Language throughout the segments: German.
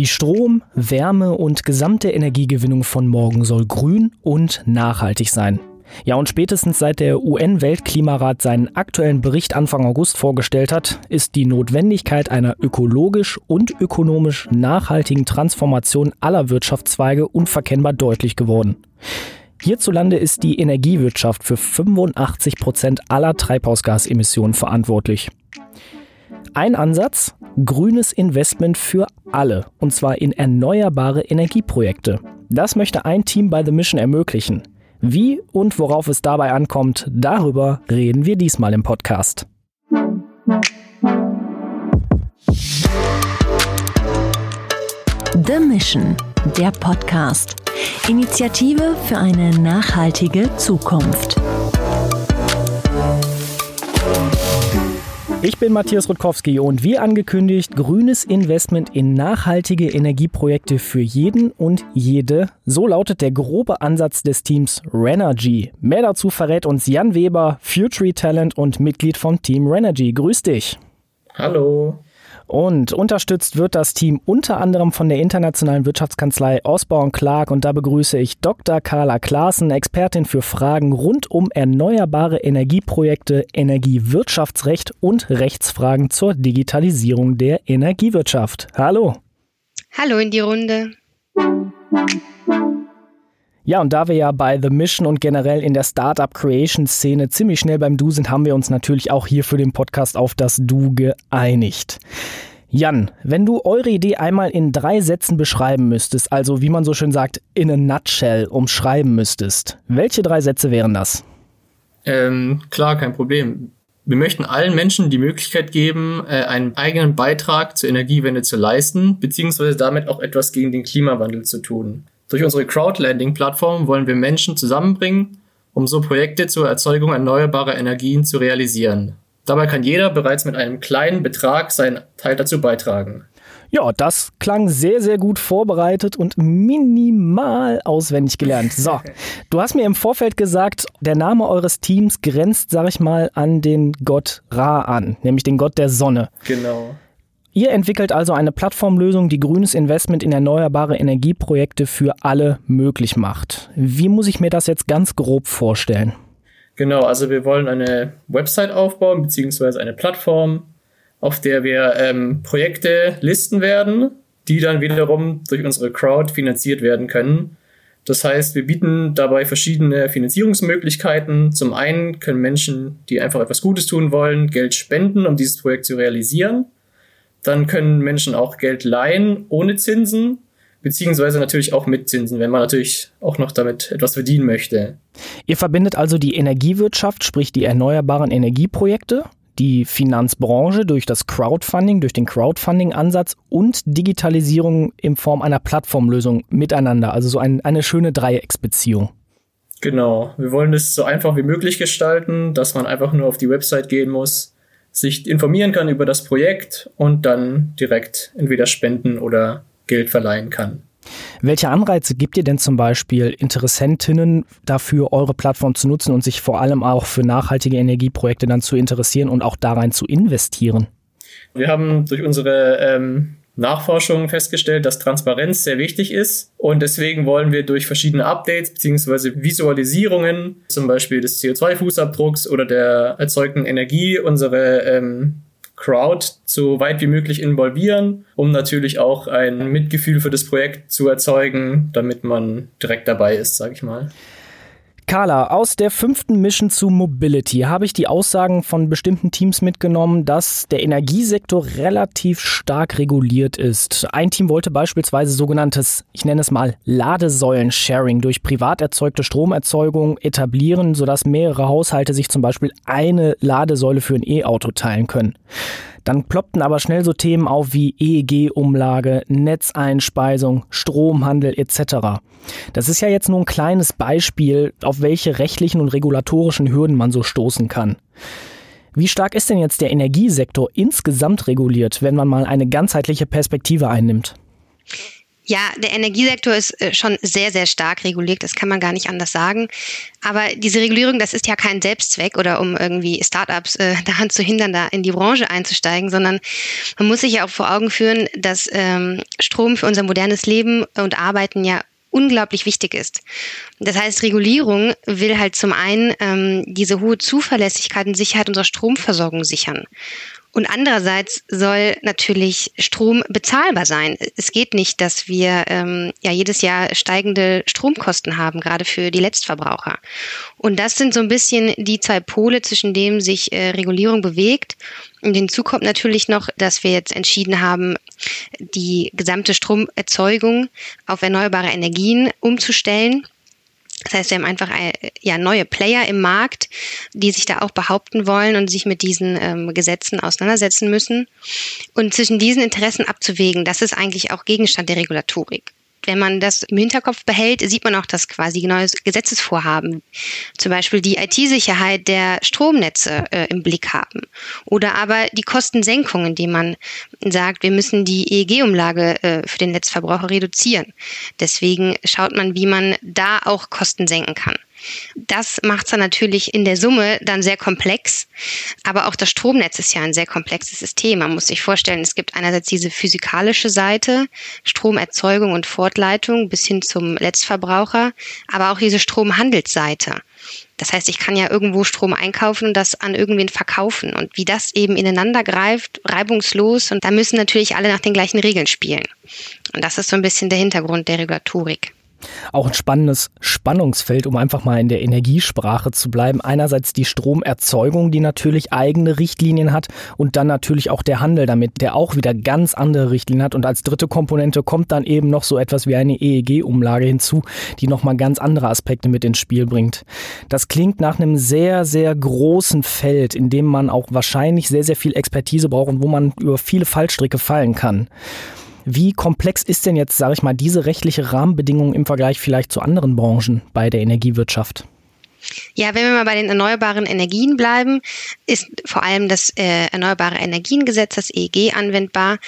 Die Strom-, Wärme- und gesamte Energiegewinnung von morgen soll grün und nachhaltig sein. Ja, und spätestens seit der UN-Weltklimarat seinen aktuellen Bericht Anfang August vorgestellt hat, ist die Notwendigkeit einer ökologisch und ökonomisch nachhaltigen Transformation aller Wirtschaftszweige unverkennbar deutlich geworden. Hierzulande ist die Energiewirtschaft für 85 Prozent aller Treibhausgasemissionen verantwortlich. Ein Ansatz, grünes Investment für alle, und zwar in erneuerbare Energieprojekte. Das möchte ein Team bei The Mission ermöglichen. Wie und worauf es dabei ankommt, darüber reden wir diesmal im Podcast. The Mission, der Podcast. Initiative für eine nachhaltige Zukunft. Ich bin Matthias Rutkowski und wie angekündigt, grünes Investment in nachhaltige Energieprojekte für jeden und jede. So lautet der grobe Ansatz des Teams Renergy. Mehr dazu verrät uns Jan Weber, Future Talent und Mitglied vom Team Renergy. Grüß dich. Hallo. Und unterstützt wird das Team unter anderem von der internationalen Wirtschaftskanzlei Osborne Clark und da begrüße ich Dr. Carla Klaassen, Expertin für Fragen rund um erneuerbare Energieprojekte, Energiewirtschaftsrecht und Rechtsfragen zur Digitalisierung der Energiewirtschaft. Hallo. Hallo in die Runde. Ja, und da wir ja bei The Mission und generell in der Startup Creation Szene ziemlich schnell beim Du sind, haben wir uns natürlich auch hier für den Podcast auf das Du geeinigt. Jan, wenn du eure Idee einmal in drei Sätzen beschreiben müsstest, also wie man so schön sagt, in a nutshell umschreiben müsstest, welche drei Sätze wären das? Ähm, klar, kein Problem. Wir möchten allen Menschen die Möglichkeit geben, äh, einen eigenen Beitrag zur Energiewende zu leisten, beziehungsweise damit auch etwas gegen den Klimawandel zu tun. Durch unsere Crowdlending-Plattform wollen wir Menschen zusammenbringen, um so Projekte zur Erzeugung erneuerbarer Energien zu realisieren. Dabei kann jeder bereits mit einem kleinen Betrag seinen Teil dazu beitragen. Ja, das klang sehr, sehr gut vorbereitet und minimal auswendig gelernt. So, du hast mir im Vorfeld gesagt, der Name eures Teams grenzt, sag ich mal, an den Gott Ra an, nämlich den Gott der Sonne. Genau. Ihr entwickelt also eine Plattformlösung, die grünes Investment in erneuerbare Energieprojekte für alle möglich macht. Wie muss ich mir das jetzt ganz grob vorstellen? Genau, also wir wollen eine Website aufbauen, beziehungsweise eine Plattform, auf der wir ähm, Projekte listen werden, die dann wiederum durch unsere Crowd finanziert werden können. Das heißt, wir bieten dabei verschiedene Finanzierungsmöglichkeiten. Zum einen können Menschen, die einfach etwas Gutes tun wollen, Geld spenden, um dieses Projekt zu realisieren. Dann können Menschen auch Geld leihen ohne Zinsen, beziehungsweise natürlich auch mit Zinsen, wenn man natürlich auch noch damit etwas verdienen möchte. Ihr verbindet also die Energiewirtschaft, sprich die erneuerbaren Energieprojekte, die Finanzbranche durch das Crowdfunding, durch den Crowdfunding-Ansatz und Digitalisierung in Form einer Plattformlösung miteinander. Also so ein, eine schöne Dreiecksbeziehung. Genau. Wir wollen es so einfach wie möglich gestalten, dass man einfach nur auf die Website gehen muss sich informieren kann über das Projekt und dann direkt entweder spenden oder Geld verleihen kann. Welche Anreize gibt ihr denn zum Beispiel Interessentinnen dafür, eure Plattform zu nutzen und sich vor allem auch für nachhaltige Energieprojekte dann zu interessieren und auch darein zu investieren? Wir haben durch unsere ähm, Nachforschungen festgestellt, dass Transparenz sehr wichtig ist und deswegen wollen wir durch verschiedene Updates bzw. Visualisierungen, zum Beispiel des CO2-Fußabdrucks oder der erzeugten Energie, unsere ähm, Crowd so weit wie möglich involvieren, um natürlich auch ein Mitgefühl für das Projekt zu erzeugen, damit man direkt dabei ist, sage ich mal. Carla, aus der fünften Mission zu Mobility habe ich die Aussagen von bestimmten Teams mitgenommen, dass der Energiesektor relativ stark reguliert ist. Ein Team wollte beispielsweise sogenanntes, ich nenne es mal, Ladesäulen-Sharing durch privat erzeugte Stromerzeugung etablieren, sodass mehrere Haushalte sich zum Beispiel eine Ladesäule für ein E-Auto teilen können. Dann ploppten aber schnell so Themen auf wie EEG-Umlage, Netzeinspeisung, Stromhandel etc. Das ist ja jetzt nur ein kleines Beispiel, auf welche rechtlichen und regulatorischen Hürden man so stoßen kann. Wie stark ist denn jetzt der Energiesektor insgesamt reguliert, wenn man mal eine ganzheitliche Perspektive einnimmt? Ja, der Energiesektor ist äh, schon sehr, sehr stark reguliert, das kann man gar nicht anders sagen. Aber diese Regulierung, das ist ja kein Selbstzweck oder um irgendwie Startups äh, daran zu hindern, da in die Branche einzusteigen, sondern man muss sich ja auch vor Augen führen, dass ähm, Strom für unser modernes Leben und Arbeiten ja unglaublich wichtig ist. Das heißt, Regulierung will halt zum einen ähm, diese hohe Zuverlässigkeit und Sicherheit unserer Stromversorgung sichern. Und andererseits soll natürlich Strom bezahlbar sein. Es geht nicht, dass wir ähm, ja jedes Jahr steigende Stromkosten haben, gerade für die Letztverbraucher. Und das sind so ein bisschen die zwei Pole, zwischen denen sich äh, Regulierung bewegt. Und hinzu kommt natürlich noch, dass wir jetzt entschieden haben, die gesamte Stromerzeugung auf erneuerbare Energien umzustellen. Das heißt, wir haben einfach äh, ja, neue Player im Markt, die sich da auch behaupten wollen und sich mit diesen ähm, Gesetzen auseinandersetzen müssen. Und zwischen diesen Interessen abzuwägen, das ist eigentlich auch Gegenstand der Regulatorik wenn man das im Hinterkopf behält, sieht man auch das quasi neues Gesetzesvorhaben. Zum Beispiel die IT-Sicherheit der Stromnetze äh, im Blick haben. Oder aber die Kostensenkung, indem man sagt, wir müssen die EEG-Umlage äh, für den Netzverbraucher reduzieren. Deswegen schaut man, wie man da auch Kosten senken kann. Das macht es dann natürlich in der Summe dann sehr komplex. Aber auch das Stromnetz ist ja ein sehr komplexes System. Man muss sich vorstellen, es gibt einerseits diese physikalische Seite, Stromerzeugung und Fortleitung bis hin zum Letztverbraucher, aber auch diese Stromhandelsseite. Das heißt, ich kann ja irgendwo Strom einkaufen und das an irgendwen verkaufen. Und wie das eben ineinander greift, reibungslos. Und da müssen natürlich alle nach den gleichen Regeln spielen. Und das ist so ein bisschen der Hintergrund der Regulatorik. Auch ein spannendes Spannungsfeld, um einfach mal in der Energiesprache zu bleiben. Einerseits die Stromerzeugung, die natürlich eigene Richtlinien hat und dann natürlich auch der Handel damit, der auch wieder ganz andere Richtlinien hat. Und als dritte Komponente kommt dann eben noch so etwas wie eine EEG-Umlage hinzu, die nochmal ganz andere Aspekte mit ins Spiel bringt. Das klingt nach einem sehr, sehr großen Feld, in dem man auch wahrscheinlich sehr, sehr viel Expertise braucht und wo man über viele Fallstricke fallen kann. Wie komplex ist denn jetzt, sage ich mal, diese rechtliche Rahmenbedingung im Vergleich vielleicht zu anderen Branchen bei der Energiewirtschaft? Ja, wenn wir mal bei den erneuerbaren Energien bleiben, ist vor allem das äh, Erneuerbare Energiengesetz, das EEG, anwendbar.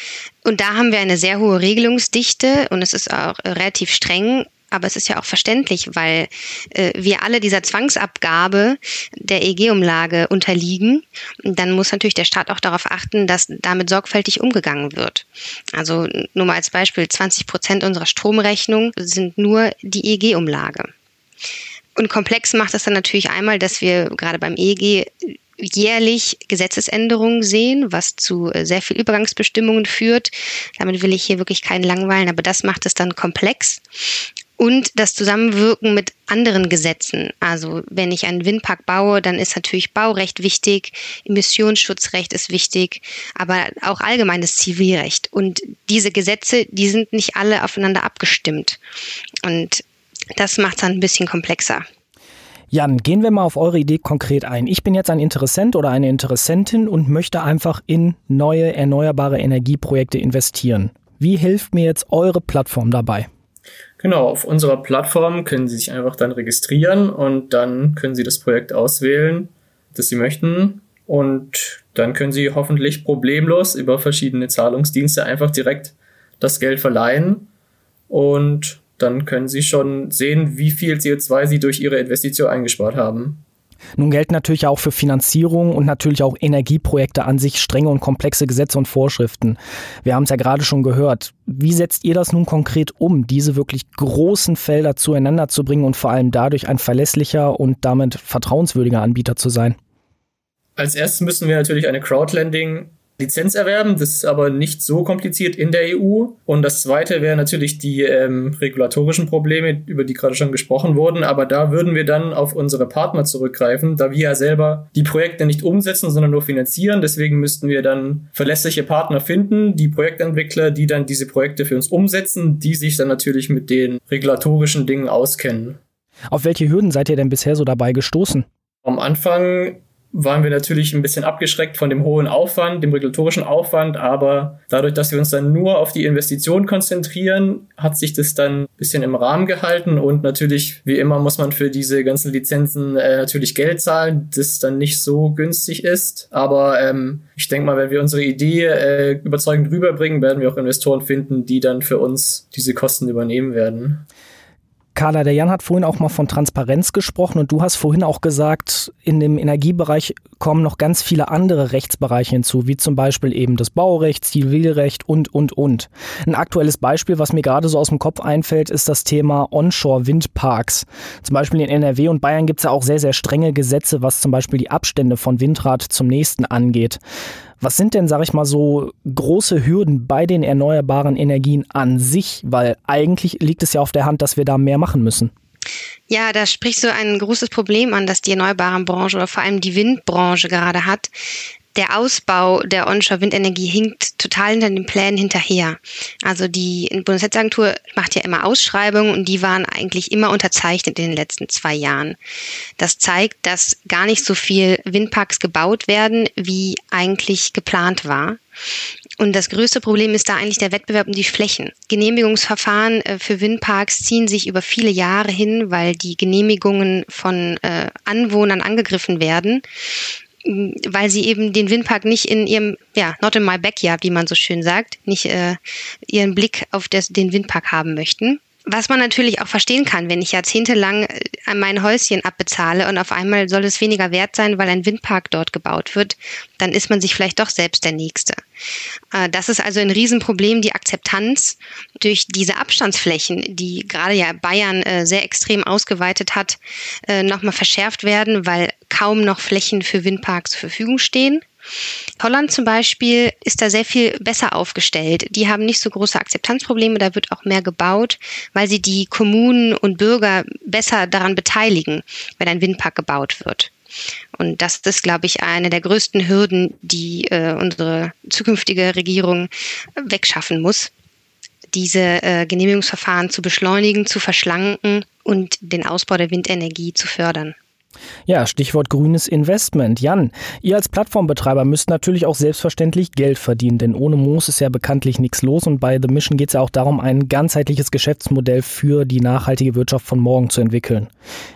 Und da haben wir eine sehr hohe Regelungsdichte und es ist auch relativ streng aber es ist ja auch verständlich, weil äh, wir alle dieser Zwangsabgabe der EG-Umlage unterliegen. Dann muss natürlich der Staat auch darauf achten, dass damit sorgfältig umgegangen wird. Also nur mal als Beispiel, 20 Prozent unserer Stromrechnung sind nur die EG-Umlage. Und komplex macht es dann natürlich einmal, dass wir gerade beim EEG jährlich Gesetzesänderungen sehen, was zu äh, sehr viel Übergangsbestimmungen führt. Damit will ich hier wirklich keinen langweilen, aber das macht es dann komplex und das Zusammenwirken mit anderen Gesetzen. Also wenn ich einen Windpark baue, dann ist natürlich Baurecht wichtig, Emissionsschutzrecht ist wichtig, aber auch allgemeines Zivilrecht. Und diese Gesetze, die sind nicht alle aufeinander abgestimmt. Und das macht es dann ein bisschen komplexer. Jan, gehen wir mal auf eure Idee konkret ein. Ich bin jetzt ein Interessent oder eine Interessentin und möchte einfach in neue erneuerbare Energieprojekte investieren. Wie hilft mir jetzt eure Plattform dabei? Genau, auf unserer Plattform können Sie sich einfach dann registrieren und dann können Sie das Projekt auswählen, das Sie möchten. Und dann können Sie hoffentlich problemlos über verschiedene Zahlungsdienste einfach direkt das Geld verleihen. Und dann können Sie schon sehen, wie viel CO2 Sie durch Ihre Investition eingespart haben. Nun gelten natürlich auch für Finanzierung und natürlich auch Energieprojekte an sich strenge und komplexe Gesetze und Vorschriften. Wir haben es ja gerade schon gehört. Wie setzt ihr das nun konkret um, diese wirklich großen Felder zueinander zu bringen und vor allem dadurch ein verlässlicher und damit vertrauenswürdiger Anbieter zu sein? Als erstes müssen wir natürlich eine Crowdlending Lizenz erwerben. Das ist aber nicht so kompliziert in der EU. Und das zweite wäre natürlich die ähm, regulatorischen Probleme, über die gerade schon gesprochen wurden. Aber da würden wir dann auf unsere Partner zurückgreifen, da wir ja selber die Projekte nicht umsetzen, sondern nur finanzieren. Deswegen müssten wir dann verlässliche Partner finden, die Projektentwickler, die dann diese Projekte für uns umsetzen, die sich dann natürlich mit den regulatorischen Dingen auskennen. Auf welche Hürden seid ihr denn bisher so dabei gestoßen? Am Anfang waren wir natürlich ein bisschen abgeschreckt von dem hohen Aufwand, dem regulatorischen Aufwand, aber dadurch, dass wir uns dann nur auf die Investition konzentrieren, hat sich das dann ein bisschen im Rahmen gehalten und natürlich, wie immer, muss man für diese ganzen Lizenzen äh, natürlich Geld zahlen, das dann nicht so günstig ist. Aber ähm, ich denke mal, wenn wir unsere Idee äh, überzeugend rüberbringen, werden wir auch Investoren finden, die dann für uns diese Kosten übernehmen werden. Carla, der Jan hat vorhin auch mal von Transparenz gesprochen und du hast vorhin auch gesagt, in dem Energiebereich kommen noch ganz viele andere Rechtsbereiche hinzu, wie zum Beispiel eben das Baurecht, Zivilrecht und, und, und. Ein aktuelles Beispiel, was mir gerade so aus dem Kopf einfällt, ist das Thema Onshore-Windparks. Zum Beispiel in NRW und Bayern gibt es ja auch sehr, sehr strenge Gesetze, was zum Beispiel die Abstände von Windrad zum nächsten angeht. Was sind denn, sage ich mal, so große Hürden bei den erneuerbaren Energien an sich? Weil eigentlich liegt es ja auf der Hand, dass wir da mehr machen müssen. Ja, da sprichst du ein großes Problem an, das die erneuerbaren Branche oder vor allem die Windbranche gerade hat der Ausbau der Onshore-Windenergie hinkt total hinter den Plänen hinterher. Also die Bundesnetzagentur macht ja immer Ausschreibungen und die waren eigentlich immer unterzeichnet in den letzten zwei Jahren. Das zeigt, dass gar nicht so viel Windparks gebaut werden, wie eigentlich geplant war. Und das größte Problem ist da eigentlich der Wettbewerb um die Flächen. Genehmigungsverfahren äh, für Windparks ziehen sich über viele Jahre hin, weil die Genehmigungen von äh, Anwohnern angegriffen werden weil sie eben den Windpark nicht in ihrem, ja, not in my backyard, wie man so schön sagt, nicht äh, ihren Blick auf das, den Windpark haben möchten. Was man natürlich auch verstehen kann, wenn ich jahrzehntelang äh, mein Häuschen abbezahle und auf einmal soll es weniger wert sein, weil ein Windpark dort gebaut wird, dann ist man sich vielleicht doch selbst der Nächste. Äh, das ist also ein Riesenproblem, die Akzeptanz durch diese Abstandsflächen, die gerade ja Bayern äh, sehr extrem ausgeweitet hat, nochmal verschärft werden, weil kaum noch Flächen für Windparks zur Verfügung stehen. Holland zum Beispiel ist da sehr viel besser aufgestellt. Die haben nicht so große Akzeptanzprobleme, da wird auch mehr gebaut, weil sie die Kommunen und Bürger besser daran beteiligen, wenn ein Windpark gebaut wird. Und das ist, glaube ich, eine der größten Hürden, die äh, unsere zukünftige Regierung wegschaffen muss, diese äh, Genehmigungsverfahren zu beschleunigen, zu verschlanken und den Ausbau der Windenergie zu fördern. Ja, Stichwort grünes Investment. Jan, ihr als Plattformbetreiber müsst natürlich auch selbstverständlich Geld verdienen, denn ohne Moos ist ja bekanntlich nichts los und bei The Mission geht es ja auch darum, ein ganzheitliches Geschäftsmodell für die nachhaltige Wirtschaft von morgen zu entwickeln.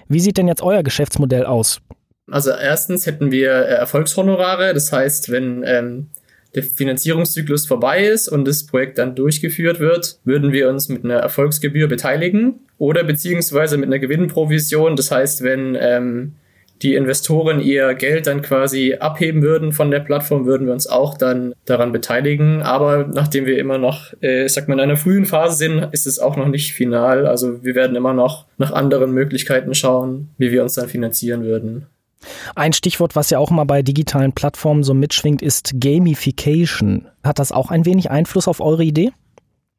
Wie sieht denn jetzt euer Geschäftsmodell aus? Also erstens hätten wir äh, Erfolgshonorare, das heißt, wenn ähm, der Finanzierungszyklus vorbei ist und das Projekt dann durchgeführt wird, würden wir uns mit einer Erfolgsgebühr beteiligen oder beziehungsweise mit einer Gewinnprovision. Das heißt, wenn ähm, die Investoren ihr Geld dann quasi abheben würden von der Plattform, würden wir uns auch dann daran beteiligen. Aber nachdem wir immer noch, äh, sag mal, in einer frühen Phase sind, ist es auch noch nicht final. Also wir werden immer noch nach anderen Möglichkeiten schauen, wie wir uns dann finanzieren würden. Ein Stichwort, was ja auch immer bei digitalen Plattformen so mitschwingt, ist Gamification. Hat das auch ein wenig Einfluss auf eure Idee?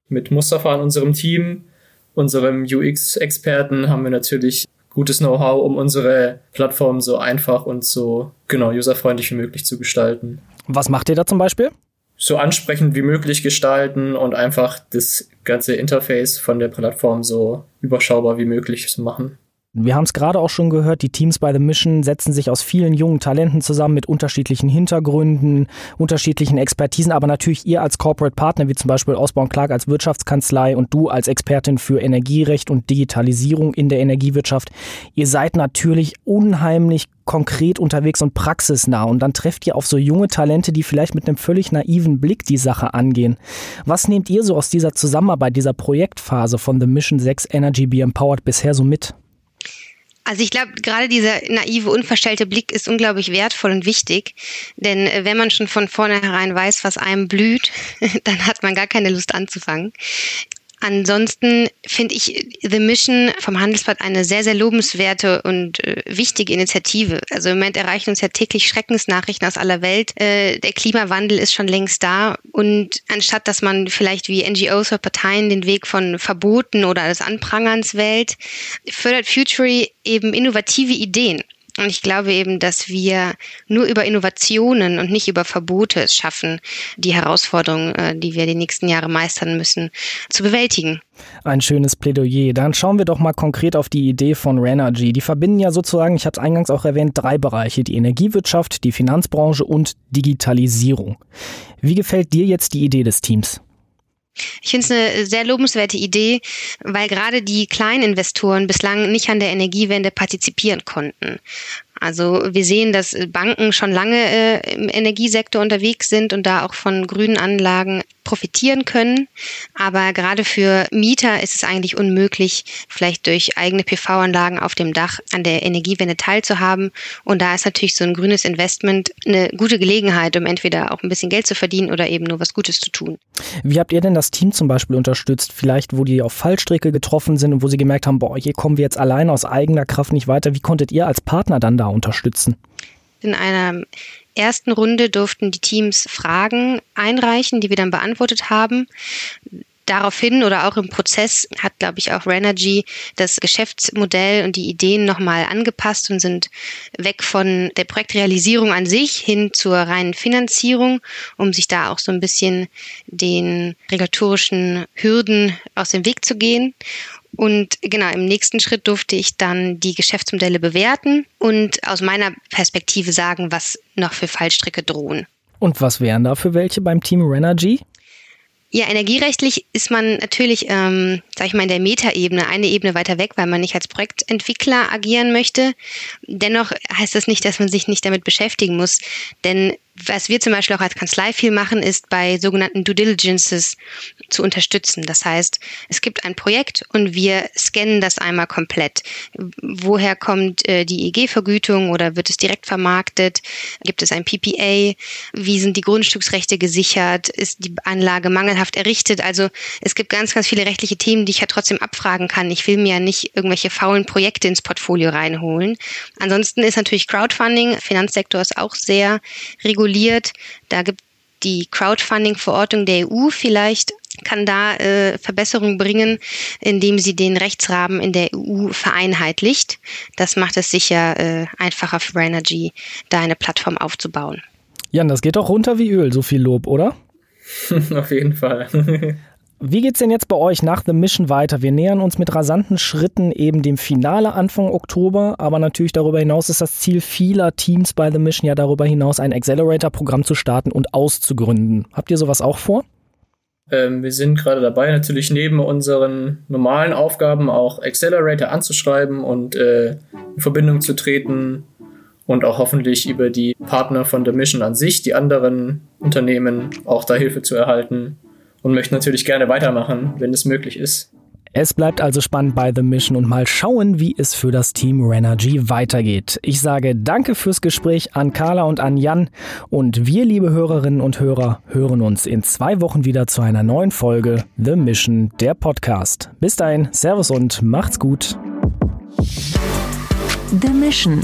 Mit Mustafa in unserem Team, unserem UX-Experten, haben wir natürlich gutes Know-how, um unsere Plattform so einfach und so genau userfreundlich wie möglich zu gestalten. Was macht ihr da zum Beispiel? So ansprechend wie möglich gestalten und einfach das ganze Interface von der Plattform so überschaubar wie möglich zu machen. Wir haben es gerade auch schon gehört, die Teams bei The Mission setzen sich aus vielen jungen Talenten zusammen mit unterschiedlichen Hintergründen, unterschiedlichen Expertisen, aber natürlich ihr als Corporate Partner, wie zum Beispiel Osborne Clark als Wirtschaftskanzlei und du als Expertin für Energierecht und Digitalisierung in der Energiewirtschaft, ihr seid natürlich unheimlich konkret unterwegs und praxisnah und dann trefft ihr auf so junge Talente, die vielleicht mit einem völlig naiven Blick die Sache angehen. Was nehmt ihr so aus dieser Zusammenarbeit, dieser Projektphase von The Mission 6 Energy Be Empowered bisher so mit? Also ich glaube, gerade dieser naive, unverstellte Blick ist unglaublich wertvoll und wichtig. Denn äh, wenn man schon von vornherein weiß, was einem blüht, dann hat man gar keine Lust anzufangen. Ansonsten finde ich The Mission vom Handelsblatt eine sehr, sehr lobenswerte und äh, wichtige Initiative. Also im Moment erreichen uns ja täglich Schreckensnachrichten aus aller Welt. Äh, der Klimawandel ist schon längst da. Und anstatt dass man vielleicht wie NGOs oder Parteien den Weg von Verboten oder des Anprangerns wählt, fördert Futury eben innovative Ideen Und ich glaube eben, dass wir nur über Innovationen und nicht über Verbote es schaffen, die Herausforderungen, äh, die wir die nächsten Jahre meistern müssen, zu bewältigen. Ein schönes Plädoyer. Dann schauen wir doch mal konkret auf die Idee von Renergy. Die verbinden ja sozusagen, ich habe es eingangs auch erwähnt, drei Bereiche. Die Energiewirtschaft, die Finanzbranche und Digitalisierung. Wie gefällt dir jetzt die Idee des Teams? Ich finde es eine sehr lobenswerte Idee, weil gerade die kleinen Investoren bislang nicht an der Energiewende partizipieren konnten. Also wir sehen, dass Banken schon lange äh, im Energiesektor unterwegs sind und da auch von grünen Anlagen profitieren können. Aber gerade für Mieter ist es eigentlich unmöglich, vielleicht durch eigene PV-Anlagen auf dem Dach an der Energiewende teilzuhaben. Und da ist natürlich so ein grünes Investment eine gute Gelegenheit, um entweder auch ein bisschen Geld zu verdienen oder eben nur was Gutes zu tun. Wie habt ihr denn das Team zum Beispiel unterstützt? Vielleicht, wo die auf Fallstrecke getroffen sind und wo sie gemerkt haben, boah, hier kommen wir jetzt allein aus eigener Kraft nicht weiter. Wie konntet ihr als Partner dann da unterstützen? In einer ersten Runde durften die Teams Fragen einreichen, die wir dann beantwortet haben. Daraufhin oder auch im Prozess hat, glaube ich, auch Renergy das Geschäftsmodell und die Ideen nochmal angepasst und sind weg von der Projektrealisierung an sich hin zur reinen Finanzierung, um sich da auch so ein bisschen den regulatorischen Hürden aus dem Weg zu gehen. Und genau, im nächsten Schritt durfte ich dann die Geschäftsmodelle bewerten und aus meiner Perspektive sagen, was noch für Fallstricke drohen. Und was wären da für welche beim Team Renergy? Ja, energierechtlich ist man natürlich, ähm, sag ich mal, in der Metaebene eine Ebene weiter weg, weil man nicht als Projektentwickler agieren möchte. Dennoch heißt das nicht, dass man sich nicht damit beschäftigen muss, denn was wir zum Beispiel auch als Kanzlei viel machen, ist bei sogenannten Due Diligences zu unterstützen. Das heißt, es gibt ein Projekt und wir scannen das einmal komplett. Woher kommt äh, die EG-Vergütung oder wird es direkt vermarktet? Gibt es ein PPA? Wie sind die Grundstücksrechte gesichert? Ist die Anlage mangelhaft errichtet? Also es gibt ganz, ganz viele rechtliche Themen, die ich ja trotzdem abfragen kann. Ich will mir ja nicht irgendwelche faulen Projekte ins Portfolio reinholen. Ansonsten ist natürlich Crowdfunding, Finanzsektor ist auch sehr reguliert reguliert. Da gibt die Crowdfunding-Verordnung der EU vielleicht kann da äh, Verbesserungen bringen, indem sie den Rechtsrahmen in der EU vereinheitlicht. Das macht es sicher äh, einfacher für Rainergy, da eine Plattform aufzubauen. Jan, das geht doch runter wie Öl, so viel Lob, oder? Auf jeden Fall. Wie geht's denn jetzt bei euch nach The Mission weiter? Wir nähern uns mit rasanten Schritten eben dem Finale Anfang Oktober, aber natürlich darüber hinaus ist das Ziel vieler Teams bei The Mission ja darüber hinaus ein Accelerator-Programm zu starten und auszugründen. Habt ihr sowas auch vor? Ähm, wir sind gerade dabei, natürlich neben unseren normalen Aufgaben auch Accelerator anzuschreiben und äh, in Verbindung zu treten und auch hoffentlich über die Partner von The Mission an sich, die anderen Unternehmen, auch da Hilfe zu erhalten und möchte natürlich gerne weitermachen, wenn es möglich ist. Es bleibt also spannend bei The Mission und mal schauen, wie es für das Team Renergy weitergeht. Ich sage danke fürs Gespräch an Carla und an Jan und wir, liebe Hörerinnen und Hörer, hören uns in zwei Wochen wieder zu einer neuen Folge The Mission, der Podcast. Bis dahin, Servus und macht's gut. The Mission,